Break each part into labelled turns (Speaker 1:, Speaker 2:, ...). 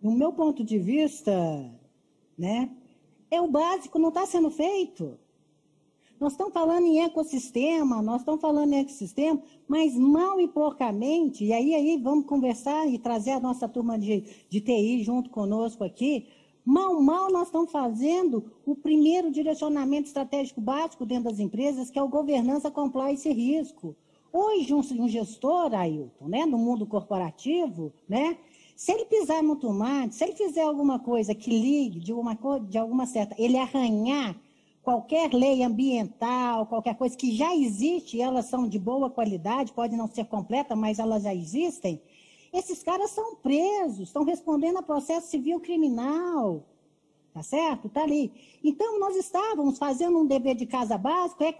Speaker 1: No meu ponto de vista, né, é o básico, não está sendo feito. Nós estamos falando em ecossistema, nós estamos falando em ecossistema, mas mal e porcamente, e aí, aí vamos conversar e trazer a nossa turma de, de TI junto conosco aqui, mal, mal nós estamos fazendo o primeiro direcionamento estratégico básico dentro das empresas, que é o governança, compliance e risco. Hoje, um, um gestor, Ailton, né, no mundo corporativo, né, se ele pisar no tomate, se ele fizer alguma coisa que ligue de alguma, de alguma certa, ele arranhar qualquer lei ambiental, qualquer coisa que já existe, elas são de boa qualidade, pode não ser completa, mas elas já existem, esses caras são presos, estão respondendo a processo civil criminal. Tá certo? Tá ali. Então, nós estávamos fazendo um dever de casa básico, é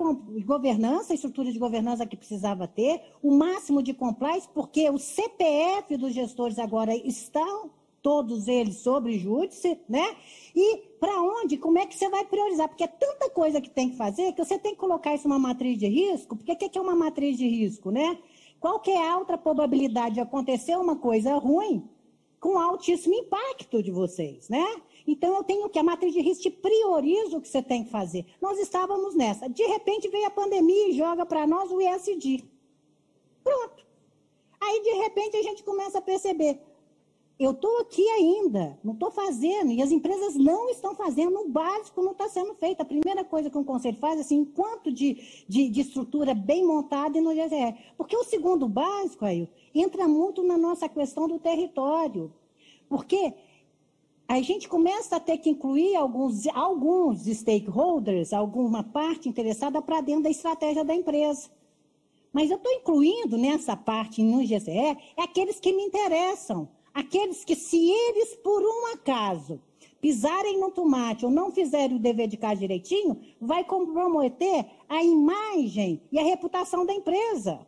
Speaker 1: governança, estrutura de governança que precisava ter, o máximo de compliance, porque o CPF dos gestores agora estão todos eles sobre júdice, né? E para onde, como é que você vai priorizar? Porque é tanta coisa que tem que fazer que você tem que colocar isso numa matriz de risco. Porque o que é uma matriz de risco, né? Qual que é a alta probabilidade de acontecer uma coisa ruim com altíssimo impacto de vocês, né? Então eu tenho que a matriz de risco te prioriza o que você tem que fazer. Nós estávamos nessa. De repente veio a pandemia e joga para nós o ESG. Pronto. Aí de repente a gente começa a perceber, eu estou aqui ainda, não estou fazendo, e as empresas não estão fazendo, o básico não está sendo feito. A primeira coisa que um conselho faz, assim, enquanto de, de, de estrutura bem montada e no GZR. Porque o segundo básico, aí, entra muito na nossa questão do território. Porque a gente começa a ter que incluir alguns, alguns stakeholders, alguma parte interessada para dentro da estratégia da empresa. Mas eu estou incluindo nessa parte no GCE é aqueles que me interessam aqueles que, se eles, por um acaso, pisarem no tomate ou não fizerem o dever de casa direitinho, vai comprometer a imagem e a reputação da empresa.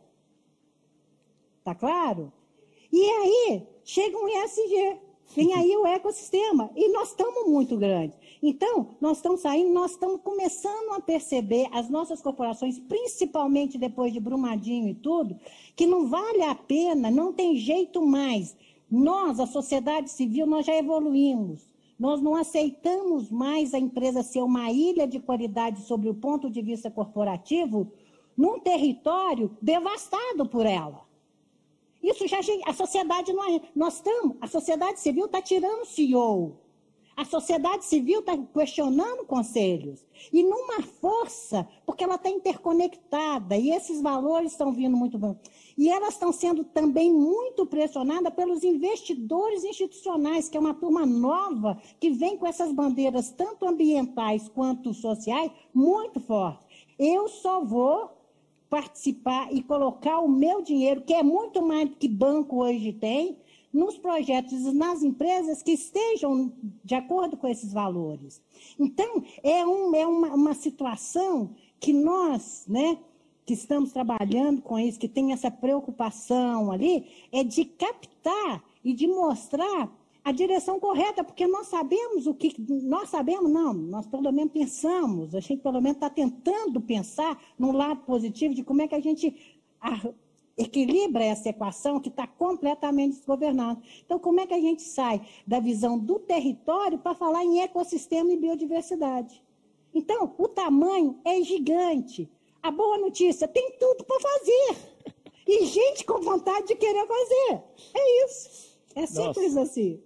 Speaker 1: Tá claro? E aí, chega um ESG, vem aí o ecossistema, e nós estamos muito grandes. Então, nós estamos saindo, nós estamos começando a perceber, as nossas corporações, principalmente depois de Brumadinho e tudo, que não vale a pena, não tem jeito mais nós, a sociedade civil, nós já evoluímos. Nós não aceitamos mais a empresa ser uma ilha de qualidade sobre o ponto de vista corporativo num território devastado por ela. Isso já a sociedade não é. Nós estamos, a sociedade civil está tirando o CEO. A sociedade civil está questionando conselhos. E numa força, porque ela está interconectada, e esses valores estão vindo muito bem. E elas estão sendo também muito pressionadas pelos investidores institucionais, que é uma turma nova que vem com essas bandeiras, tanto ambientais quanto sociais, muito fortes. Eu só vou participar e colocar o meu dinheiro, que é muito mais do que banco hoje tem, nos projetos nas empresas que estejam de acordo com esses valores. Então, é, um, é uma, uma situação que nós, né, que estamos trabalhando com isso, que tem essa preocupação ali, é de captar e de mostrar a direção correta, porque nós sabemos o que. Nós sabemos, não, nós pelo menos pensamos, a gente pelo menos está tentando pensar no lado positivo de como é que a gente equilibra essa equação que está completamente desgovernada. Então, como é que a gente sai da visão do território para falar em ecossistema e biodiversidade? Então, o tamanho é gigante. A boa notícia, tem tudo para fazer. E gente com vontade de querer fazer. É isso. É simples Nossa. assim.